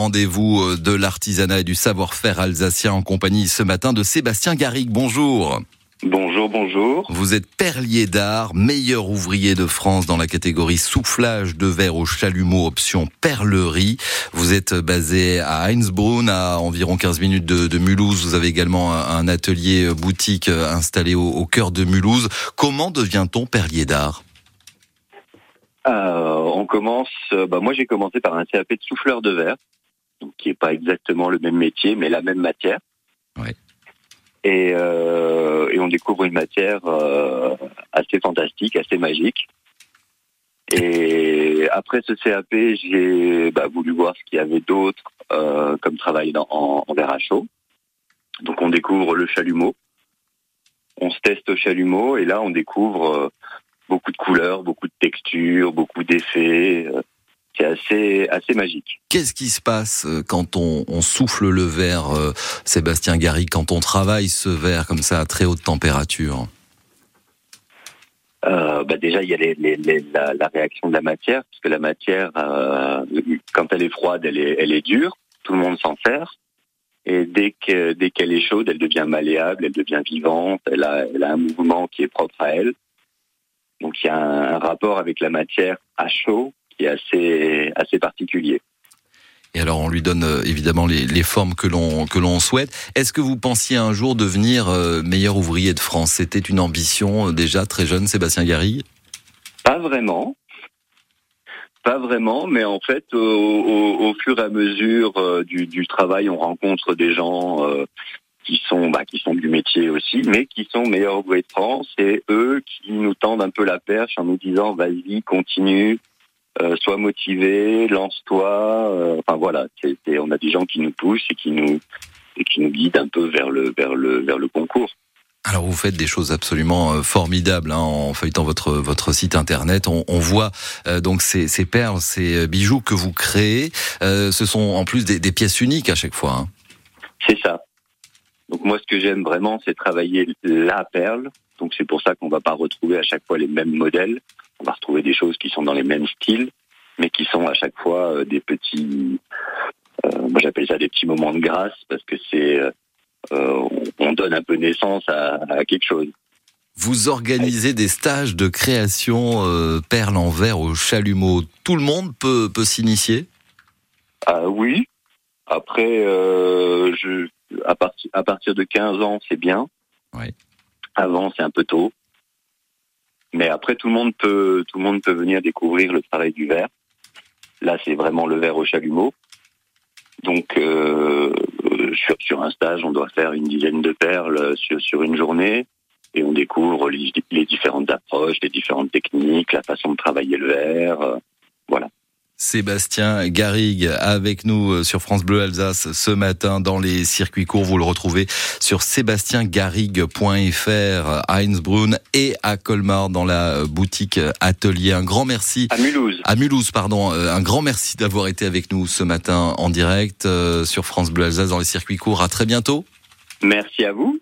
Rendez-vous euh, de l'artisanat et du savoir-faire alsacien en compagnie ce matin de Sébastien Garrigue. Bonjour. Bonjour, bonjour. Vous êtes perlier d'art, meilleur ouvrier de France dans la catégorie soufflage de verre au chalumeau option perlerie. Vous êtes basé à Heinzbrunn, à environ 15 minutes de, Mulhouse. Vous avez également un, atelier euh, boutique euh, installé au, cœur de Mulhouse. Comment devient-on perlier d'art? On commence, bah moi j'ai commencé par un CAP de souffleur de verre donc qui est pas exactement le même métier, mais la même matière. Et, euh, et, on découvre une matière euh, assez fantastique, assez magique. Et après ce CAP, j'ai bah, voulu voir ce qu'il y avait d'autre euh, comme travail dans, en, en verre à chaud. Donc on découvre le chalumeau. On se teste au chalumeau et là on découvre euh, beaucoup de couleurs, beaucoup de textures, beaucoup d'effets. C'est assez, assez magique. Qu'est-ce qui se passe euh, quand on, on souffle le verre, euh, Sébastien Gary, quand on travaille ce verre comme ça à très haute température? Euh, bah déjà, il y a les, les, la, la, réaction de la matière, parce que la matière, euh, quand elle est froide, elle est, elle est dure, tout le monde s'en sert. Et dès que dès qu'elle est chaude, elle devient malléable, elle devient vivante, elle a, elle a un mouvement qui est propre à elle. Donc il y a un, un rapport avec la matière à chaud qui est assez, assez particulier. Et alors, on lui donne euh, évidemment les, les, formes que l'on que l'on souhaite. Est-ce que vous pensiez un jour devenir euh, meilleur ouvrier de France? C'était une ambition euh, déjà très jeune, Sébastien Garrigue Pas vraiment. Pas vraiment, mais en fait, au, au, au fur et à mesure du, du, travail, on rencontre des gens qui sont bah, qui sont du métier aussi, mais qui sont meilleurs ouvriers de France. Et eux qui nous tendent un peu la perche en nous disant vas-y, continue, euh, sois motivé, lance-toi. Euh, enfin voilà, on a des gens qui nous poussent et qui nous et qui nous guident un peu vers le vers le vers le concours. Alors vous faites des choses absolument euh, formidables hein, en feuilletant votre votre site internet. On, on voit donc ces, ces, perles, ces bijoux que vous créez. ce sont en plus des, des pièces uniques à chaque fois. Hein. C'est ça. Donc moi, ce que j'aime vraiment, c'est travailler la perle. Donc c'est pour ça qu'on va pas retrouver à chaque fois les mêmes modèles on va retrouver des choses qui sont dans les mêmes styles, mais qui sont à chaque fois euh, des petits, euh, moi j'appelle ça des petits moments de grâce parce que c'est, euh, on donne un peu naissance à, quelque chose. Vous organisez des stages de création euh, perles en verre au chalumeau. Tout le monde peut, peut s'initier? Ah, Oui. Après, euh, je, à, partir à partir de 15 ans, c'est bien. Oui. Avant, c'est un peu tôt. Mais après, tout le monde peut, tout le monde peut venir découvrir le travail du verre. Là, c'est vraiment le verre au chalumeau. Donc, euh, sur, un stage, on doit faire une dizaine de perles sur, sur une journée et on découvre les, les, différentes approches, les différentes techniques, la façon de travailler le verre. Euh. Sébastien Garrigue avec nous euh, sur France Bleu Alsace ce matin dans les circuits courts. Vous le retrouvez sur sébastiengarrigue.fr à Innsbruck et à Colmar dans la boutique Atelier. Un grand merci. À Mulhouse. À Mulhouse, pardon. Euh, un grand merci d'avoir été avec nous ce matin en direct euh, sur France Bleu Alsace dans les circuits courts. À très bientôt. Merci à vous.